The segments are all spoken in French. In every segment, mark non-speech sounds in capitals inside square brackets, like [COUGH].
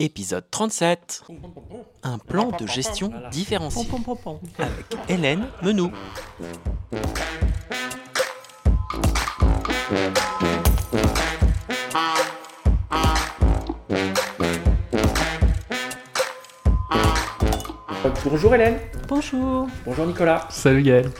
épisode 37. Un plan de gestion différencié avec Hélène Menou. Bonjour Hélène. Bonjour. Bonjour Nicolas. Salut Gaël.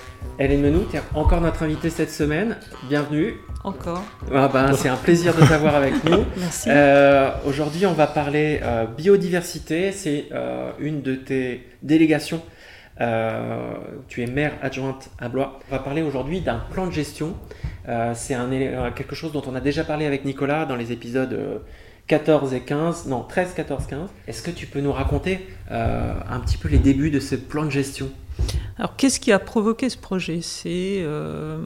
Hélène Menou, tu es encore notre invitée cette semaine. Bienvenue. Encore. Ah ben, c'est un plaisir de t'avoir avec nous. [LAUGHS] Merci. Euh, Aujourd'hui, on va parler euh, biodiversité. C'est euh, une de tes délégations. Tu es maire adjointe à Blois. On va parler aujourd'hui d'un plan de gestion. C'est quelque chose dont on a déjà parlé avec Nicolas dans les épisodes euh, 14 et 15, non 13, 14, 15. Est-ce que tu peux nous raconter un petit peu les débuts de ce plan de gestion? Alors, qu'est-ce qui a provoqué ce projet? C'est euh,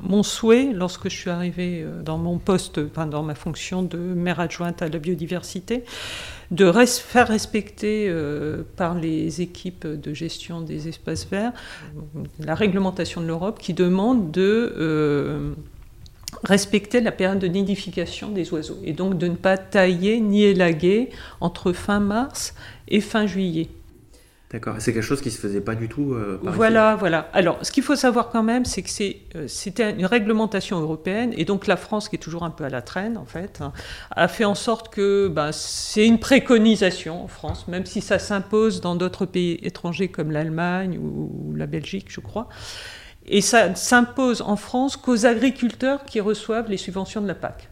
mon souhait, lorsque je suis arrivée euh, dans mon poste, dans ma fonction de maire adjointe à la biodiversité, de faire respecter euh, par les équipes de gestion des espaces verts la réglementation de l'Europe qui demande de respecter la période de nidification des oiseaux et donc de ne pas tailler ni élaguer entre fin mars et fin juillet. D'accord, c'est quelque chose qui se faisait pas du tout. euh. Voilà, voilà. Alors, ce qu'il faut savoir quand même, c'est que euh, c'était une réglementation européenne, et donc la France, qui est toujours un peu à la traîne, en fait, hein, a fait en sorte que ben, c'est une préconisation en France, même si ça s'impose dans d'autres pays étrangers comme l'Allemagne ou la Belgique, je crois. Et ça s'impose en France qu'aux agriculteurs qui reçoivent les subventions de la PAC.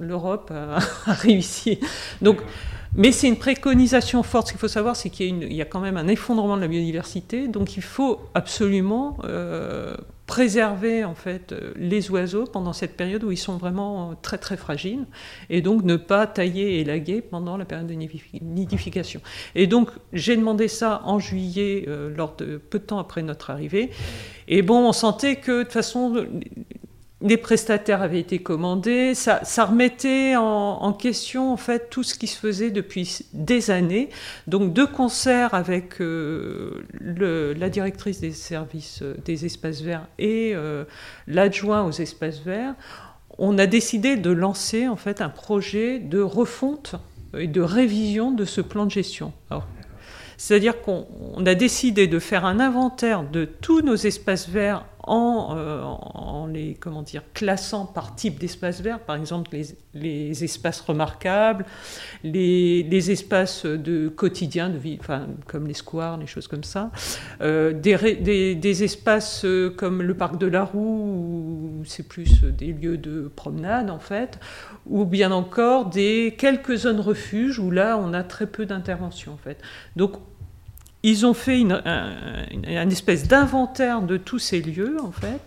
L'Europe a, [LAUGHS] a réussi. Donc, mais c'est une préconisation forte. Ce qu'il faut savoir, c'est qu'il y, a quand même un effondrement de la biodiversité. Donc il faut absolument euh, préserver en fait euh, les oiseaux pendant cette période où ils sont vraiment euh, très très fragiles. Et donc ne pas tailler et élaguer pendant la période de nidifi- nidification. Et donc j'ai demandé ça en juillet, lors peu de temps après notre arrivée. Et bon, on sentait que de toute façon, les prestataires avaient été commandés, ça, remettait en, question en fait tout ce qui se faisait depuis des années. Donc de concert avec euh, la directrice des services euh, des espaces verts et euh, l'adjoint aux espaces verts, on a décidé de lancer en fait un projet de refonte et de révision de ce plan de gestion. C'est-à-dire qu'on on a décidé de faire un inventaire de tous nos espaces verts en, euh, en les comment dire, classant par type d'espace vert, par exemple les, les espaces remarquables, les, les espaces de quotidien, de vie, enfin, comme les squares, les choses comme ça, euh, des- des espaces euh, comme le parc de la Roue, où c'est plus des lieux de promenade en fait, ou bien encore des quelques zones refuges où là on a très peu d'intervention en fait. Donc ils ont fait une, un, espèce d'inventaire de tous ces lieux, en fait,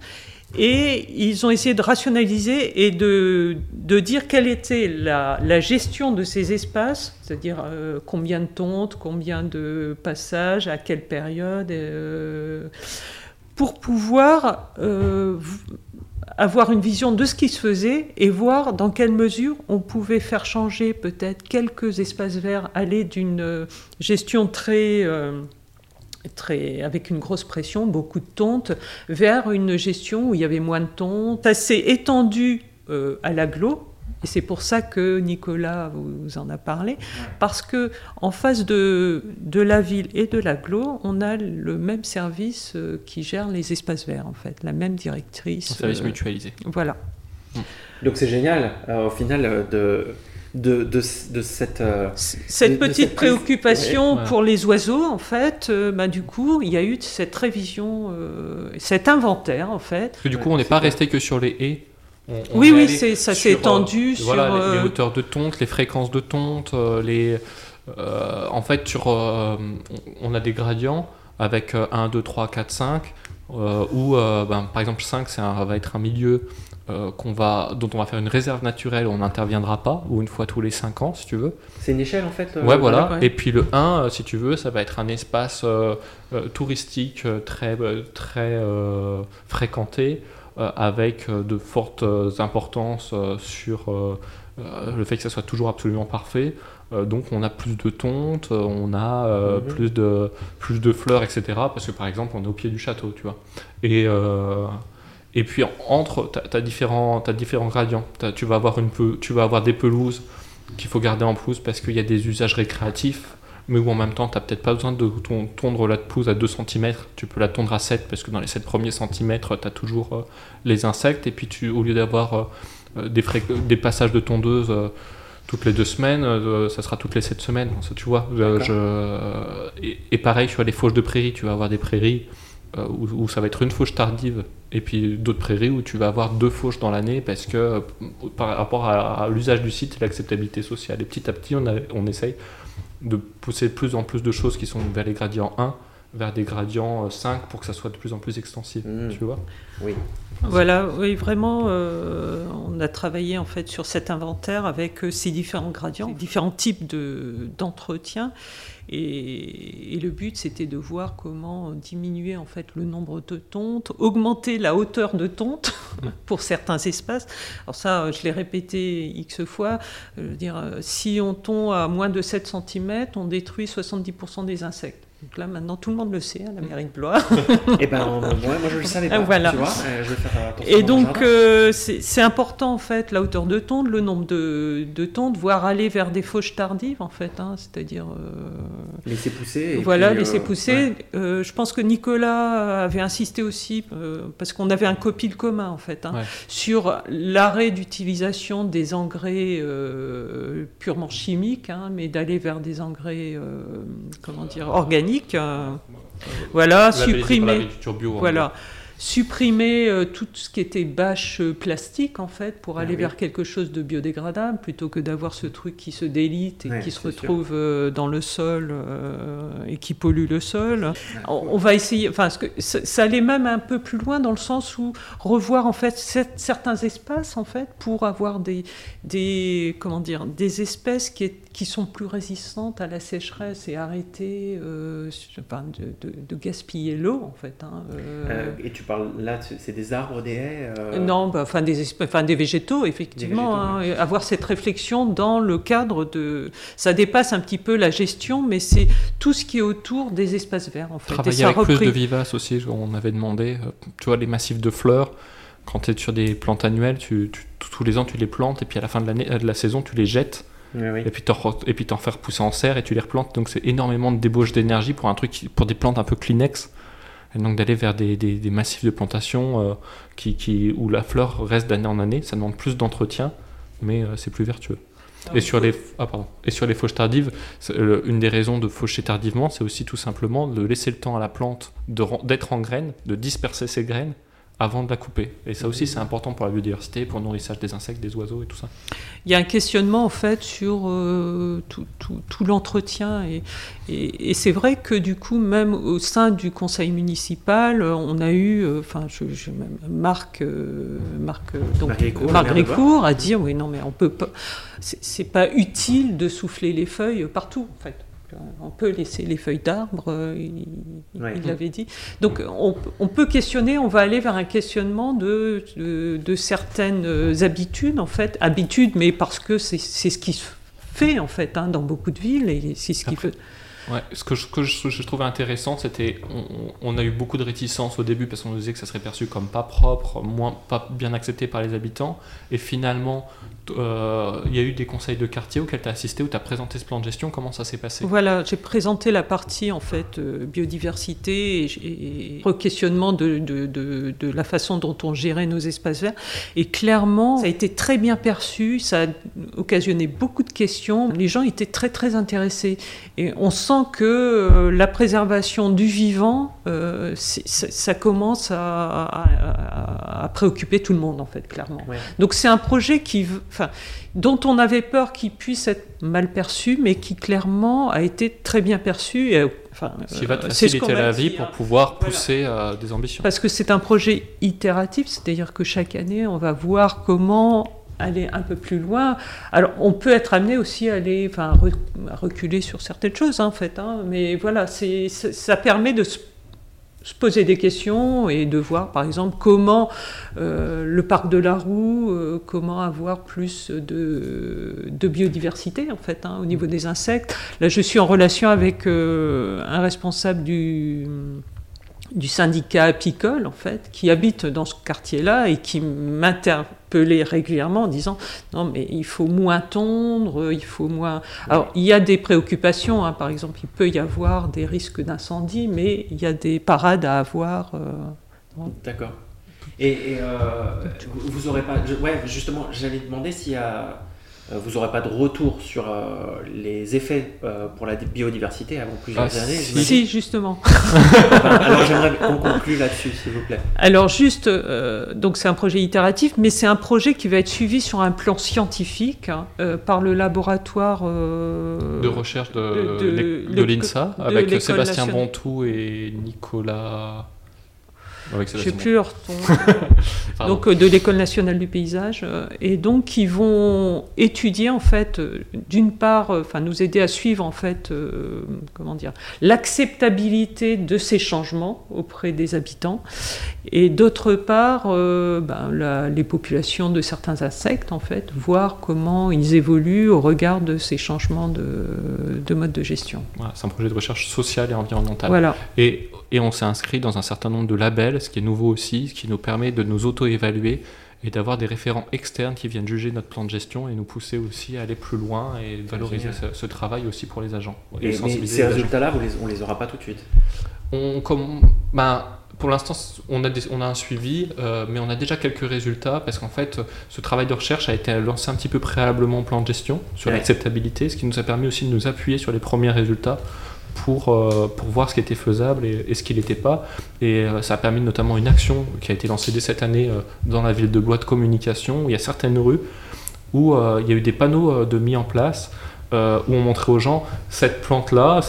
et ils ont essayé de rationaliser et de, de dire quelle était la, la gestion de ces espaces, c'est-à-dire euh, combien de tontes, combien de passages, à quelle période, euh, pour pouvoir euh, avoir une vision de ce qui se faisait et voir dans quelle mesure on pouvait faire changer peut-être quelques espaces verts, aller d'une euh, gestion très, euh, très avec une grosse pression, beaucoup de tontes, vers une gestion où il y avait moins de tontes. Ça s'est étendu euh, à l'agglo. Et c'est pour ça que Nicolas vous en a parlé, parce que en face de, de la ville et de l'agglo, on a le même service euh, qui gère les espaces verts, en fait, la même directrice. Un service euh, mutualisé. Voilà. Donc c'est génial, euh, au final, euh, de, de, de, de cette... euh, Cette de- petite cette préoccupation Ouais. pour les oiseaux, en fait, euh, bah, du coup, il y a eu cette révision, euh, cet inventaire, en fait. Parce que du coup, on n'est pas resté que sur les haies. On- on Oui, oui, c'est- ça s'est sur, euh, étendu sur, Voilà, les- les, euh, hauteurs de tonte, les fréquences de tonte, euh, les. euh, en fait, sur, euh, on a des gradients avec euh, 1, 2, 3, 4, 5, euh, où, euh, ben, par exemple, 5, c'est un- va être un milieu euh, qu'on va, dont on va faire une réserve naturelle où on n'interviendra pas, ou une fois tous les 5 ans, si tu veux. C'est une échelle en fait euh, Ouais, voilà. ouais. Et puis le 1, euh, si tu veux, ça va être un espace euh, euh, touristique très, très euh, fréquenté, euh, avec euh, de fortes euh, importances euh, sur euh, euh, le fait que ça soit toujours absolument parfait. Euh, donc on a plus de tontes, euh, on a euh, Mhm. plus, de, plus de fleurs, etc. Parce que par exemple, on est au pied du château, tu vois. Et, euh, et puis entre, tu as, différents, différents gradients. Tu, vas avoir une tu vas avoir des pelouses qu'il faut garder en pelouse parce qu'il y a des usages récréatifs, mais où en même temps, tu n'as peut-être pas besoin de tondre la pelouse à 2 cm, tu peux la tondre à 7 parce que dans les 7 premiers centimètres, tu as toujours euh, les insectes, et puis tu, au lieu d'avoir euh, des, des, passages de tondeuse toutes les deux semaines, ça sera toutes les 7 semaines, ça, tu vois. Je, et, et, pareil sur les fauches de prairies, tu vas avoir des prairies euh, où, ça va être une fauche tardive, et puis d'autres prairies où tu vas avoir deux fauches dans l'année parce que euh, par rapport à, l'usage du site et l'acceptabilité sociale. Et petit à petit, on, on essaye de pousser de plus en plus de choses qui sont vers les gradients 1 vers des gradients 5 euh, pour que ça soit de plus en plus extensif, mmh. tu vois Oui. Voilà, oui, vraiment, on a travaillé en fait sur cet inventaire avec ces différents gradients, différents types d'entretien. Et, le but, c'était de voir comment diminuer en fait le nombre de tontes, augmenter la hauteur de tonte [LAUGHS] pour certains espaces. Alors ça, je l'ai répété x fois. Je veux dire, si on tombe à moins de 7 cm, on détruit 70% des insectes. Donc là, maintenant, tout le monde le sait, hein, la mairie de Blois. Et [LAUGHS] eh ben, moi, je le savais pas. Voilà. Tu vois, euh, je vais faire attention Et donc, euh, c'est important, en fait, la hauteur de tonte, le nombre de, de tontes, voire aller vers des fauches tardives, en fait. Hein, C'est-à-dire. Euh, laisser pousser. voilà, laisser pousser. je pense que Nicolas avait insisté aussi, parce qu'on avait un copil commun, en fait, hein, sur l'arrêt d'utilisation des engrais purement chimiques, hein, mais d'aller vers des engrais, comment dire, organiques voilà, supprimer. Voilà supprimer euh, tout ce qui était bâche euh, plastique en fait pour ah aller vers quelque chose de biodégradable plutôt que d'avoir ce truc qui se délite et qui se retrouve euh, dans le sol et qui pollue le sol. On, va essayer, enfin que, ça, allait même un peu plus loin dans le sens où revoir en fait certains espaces en fait pour avoir des, des comment dire des espèces qui, qui sont plus résistantes à la sécheresse et arrêter de, de, gaspiller l'eau en fait. Hein, et tu là, c'est des arbres, des haies euh Non, bah, enfin, des, enfin, des végétaux, effectivement. Hein, avoir cette réflexion dans le cadre de. Ça dépasse un petit peu la gestion, mais c'est tout ce qui est autour des espaces verts, en fait. Travailler avec plus de vivaces aussi, on avait demandé. Euh, tu vois, les massifs de fleurs, quand tu es sur des plantes annuelles, tu, tous les ans, tu les plantes, et puis à la fin de, l'année, euh, de la saison, tu les jettes. Et puis t'en fais repousser en serre et tu les replantes. Donc c'est énormément de débauche d'énergie pour un truc, pour des plantes un peu Kleenex et donc d'aller vers des, des, massifs de plantation euh, qui, qui, où la fleur reste d'année en année. Ça demande plus d'entretien, mais euh, c'est plus vertueux. et sur, les, ah, pardon. et sur les fauches tardives, euh, une des raisons de faucher tardivement, c'est aussi tout simplement de laisser le temps à la plante d'être en graines, de disperser ses graines, avant de la couper. Et ça aussi, c'est important pour la biodiversité, pour le nourrissage des insectes, des oiseaux et tout ça. Il y a un questionnement en fait sur euh, tout, tout, l'entretien et, et, c'est vrai que du coup, même au sein du conseil municipal, on a eu, euh, enfin, je, je, Marc, euh, Marc, donc Marc Grécourt a dit oui, non, mais on peut pas, c'est pas utile de souffler les feuilles partout en fait on peut laisser les feuilles d'arbre, euh, il, l'avait dit. Donc on, peut questionner, on va aller vers un questionnement de, de, certaines habitudes, en fait, habitudes, mais parce que c'est ce qui se fait, en fait, hein, dans beaucoup de villes, et c'est ce qui fait... Ouais, ce que je, que je, trouvais intéressant, c'était on, a eu beaucoup de réticence au début parce qu'on nous disait que ça serait perçu comme pas propre, moins pas bien accepté par les habitants, et finalement euh, il y a eu des conseils de quartier auxquels tu as assisté, où tu as présenté ce plan de gestion. Comment ça s'est passé? Voilà, j'ai présenté la partie en fait euh, biodiversité et, questionnement de, de, de, la façon dont on gérait nos espaces verts. Et clairement, ça a été très bien perçu, ça a occasionné beaucoup de questions. Les gens étaient très très intéressés. Et on sent que euh, la préservation du vivant, ça, commence à, à, préoccuper tout le monde en fait, clairement. Donc c'est un projet qui enfin, dont on avait peur qu'il puisse être mal perçu, mais qui clairement a été très bien perçu. Et, enfin, qui va te euh, faciliter la vie pour hein. pouvoir pousser euh, des ambitions. Parce que c'est un projet itératif, c'est-à-dire que chaque année, on va voir comment aller un peu plus loin. Alors, on peut être amené aussi à aller, enfin, à reculer sur certaines choses, hein, en fait. Hein, mais voilà, c'est, ça permet de se se poser des questions et de voir par exemple comment euh, le parc de la Roue, euh, comment avoir plus de, biodiversité en fait hein, au niveau des insectes. Là je suis en relation avec euh, un responsable du, du syndicat apicole, en fait, qui habite dans ce quartier-là et qui m'interpellait régulièrement en disant non, mais il faut moins tondre, il faut moins. Alors, il y a des préoccupations, hein. par exemple, il peut y avoir des risques d'incendie, mais il y a des parades à avoir. Euh, D'accord. Et, euh, vous aurez pas. ouais, justement, j'allais demander s'il y a vous n'aurez pas de retour sur euh, les effets euh, pour la biodiversité avant plusieurs ah, années. Si, justement. [LAUGHS] alors j'aimerais qu'on conclue là-dessus, s'il vous plaît. Alors juste, donc c'est un projet itératif, mais c'est un projet qui va être suivi sur un plan scientifique hein, par le laboratoire de recherche de, de, l'INSA avec Sébastien Bontou et Nicolas. Je sais plus leur [LAUGHS] donc euh, de l'école nationale du paysage euh, et donc qui vont étudier en fait euh, d'une part enfin nous aider à suivre en fait comment dire l'acceptabilité de ces changements auprès des habitants et d'autre part ben, les populations de certains insectes en fait voir comment ils évoluent au regard de ces changements de, de mode de gestion. c'est un projet de recherche sociale et environnementale. Voilà. Et, et on s'est inscrit dans un certain nombre de labels ce qui est nouveau aussi, ce qui nous permet de nous auto-évaluer et d'avoir des référents externes qui viennent juger notre plan de gestion et nous pousser aussi à aller plus loin et valoriser ce, travail aussi pour les agents. Et, mais ces résultats-là, on les, les aura pas tout de suite. On, comme, ben, Pour l'instant, on, a on a un suivi, euh, mais on a déjà quelques résultats parce qu'en fait, ce travail de recherche a été lancé un petit peu préalablement au plan de gestion sur l'acceptabilité, ce qui nous a permis aussi de nous appuyer sur les premiers résultats pour, euh, pour voir ce qui était faisable et, ce qui n'était pas. Et euh, ça a permis notamment une action qui a été lancée dès cette année euh, dans la ville de Blois de communication. Où il y a certaines rues où il y a eu des panneaux de mis en place où on montrait aux gens cette plante-là,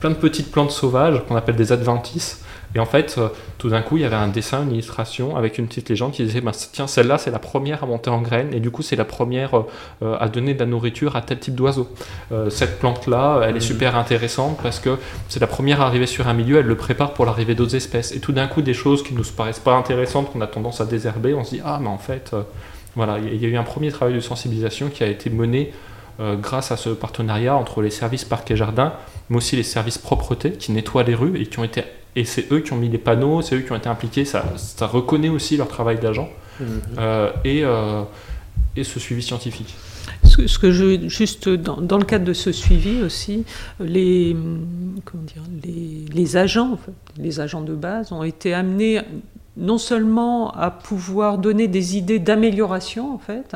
plein de petites plantes sauvages qu'on appelle des adventices et en fait, euh, tout d'un coup, il y avait un dessin, une illustration avec une petite légende qui disait bah, Tiens, celle-là, c'est la première à monter en graines, et du coup, c'est la première euh, à donner de la nourriture à tel type d'oiseau. Euh, cette plante-là, elle est mmh. super intéressante parce que c'est la première à arriver sur un milieu, elle le prépare pour l'arrivée d'autres espèces. Et tout d'un coup, des choses qui ne nous paraissent pas intéressantes, qu'on a tendance à désherber, on se dit Ah, mais en fait, voilà, il y a eu un premier travail de sensibilisation qui a été mené. Grâce à ce partenariat entre les services parcs et jardins, mais aussi les services propreté qui nettoient les rues et qui ont été et c'est eux qui ont mis les panneaux, c'est eux qui ont été impliqués, ça, ça reconnaît aussi leur travail d'agent mhm. euh, et, euh, et, ce suivi scientifique. Ce, que je, juste dans, dans, le cadre de ce suivi aussi, les, comment dire, les, les agents, les agents de base ont été amenés non seulement à pouvoir donner des idées d'amélioration en fait,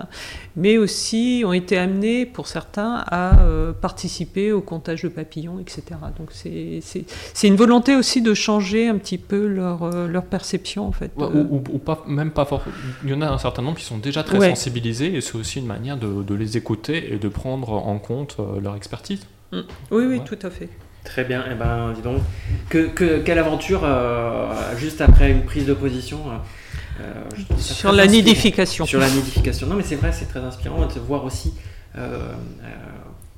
mais aussi ont été amenés pour certains à euh, participer au comptage de papillons, etc. Donc c'est une volonté aussi de changer un petit peu leur, euh, leur perception en fait. ou, pas, même pas fort. Il y en a un certain nombre qui sont déjà très sensibilisés et c'est aussi une manière de, de, les écouter et de prendre en compte euh, leur expertise. Mm. Oui, oui, tout à fait. Très bien, et eh ben dis donc, que, quelle aventure euh, juste après une prise de position euh, euh, Sur la nidification. Sur la nidification. Non mais c'est vrai, c'est très inspirant de te voir aussi.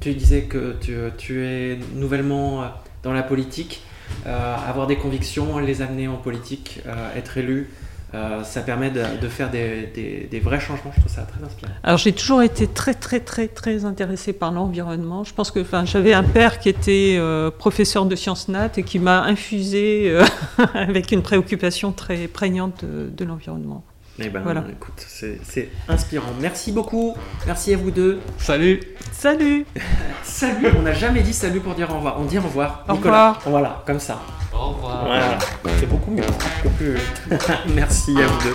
tu disais que tu, tu, es nouvellement dans la politique, avoir des convictions, les amener en politique, être élu. Euh, ça permet de, faire des, des, vrais changements. Je trouve ça très inspirant. Alors j'ai toujours été très très très très intéressée par l'environnement. Je pense que j'avais un père qui était euh, professeur de sciences nat et qui m'a infusé euh, [LAUGHS] avec une préoccupation très prégnante de, l'environnement. Eh ben, voilà. écoute, c'est inspirant. Merci beaucoup. Merci à vous deux. Salut. Salut. [LAUGHS] salut. On n'a jamais dit salut pour dire au revoir. On dit au revoir. Au revoir. Voilà, comme ça. Au revoir. Voilà. C'est beaucoup mieux. Plus... [LAUGHS] Merci à vous deux.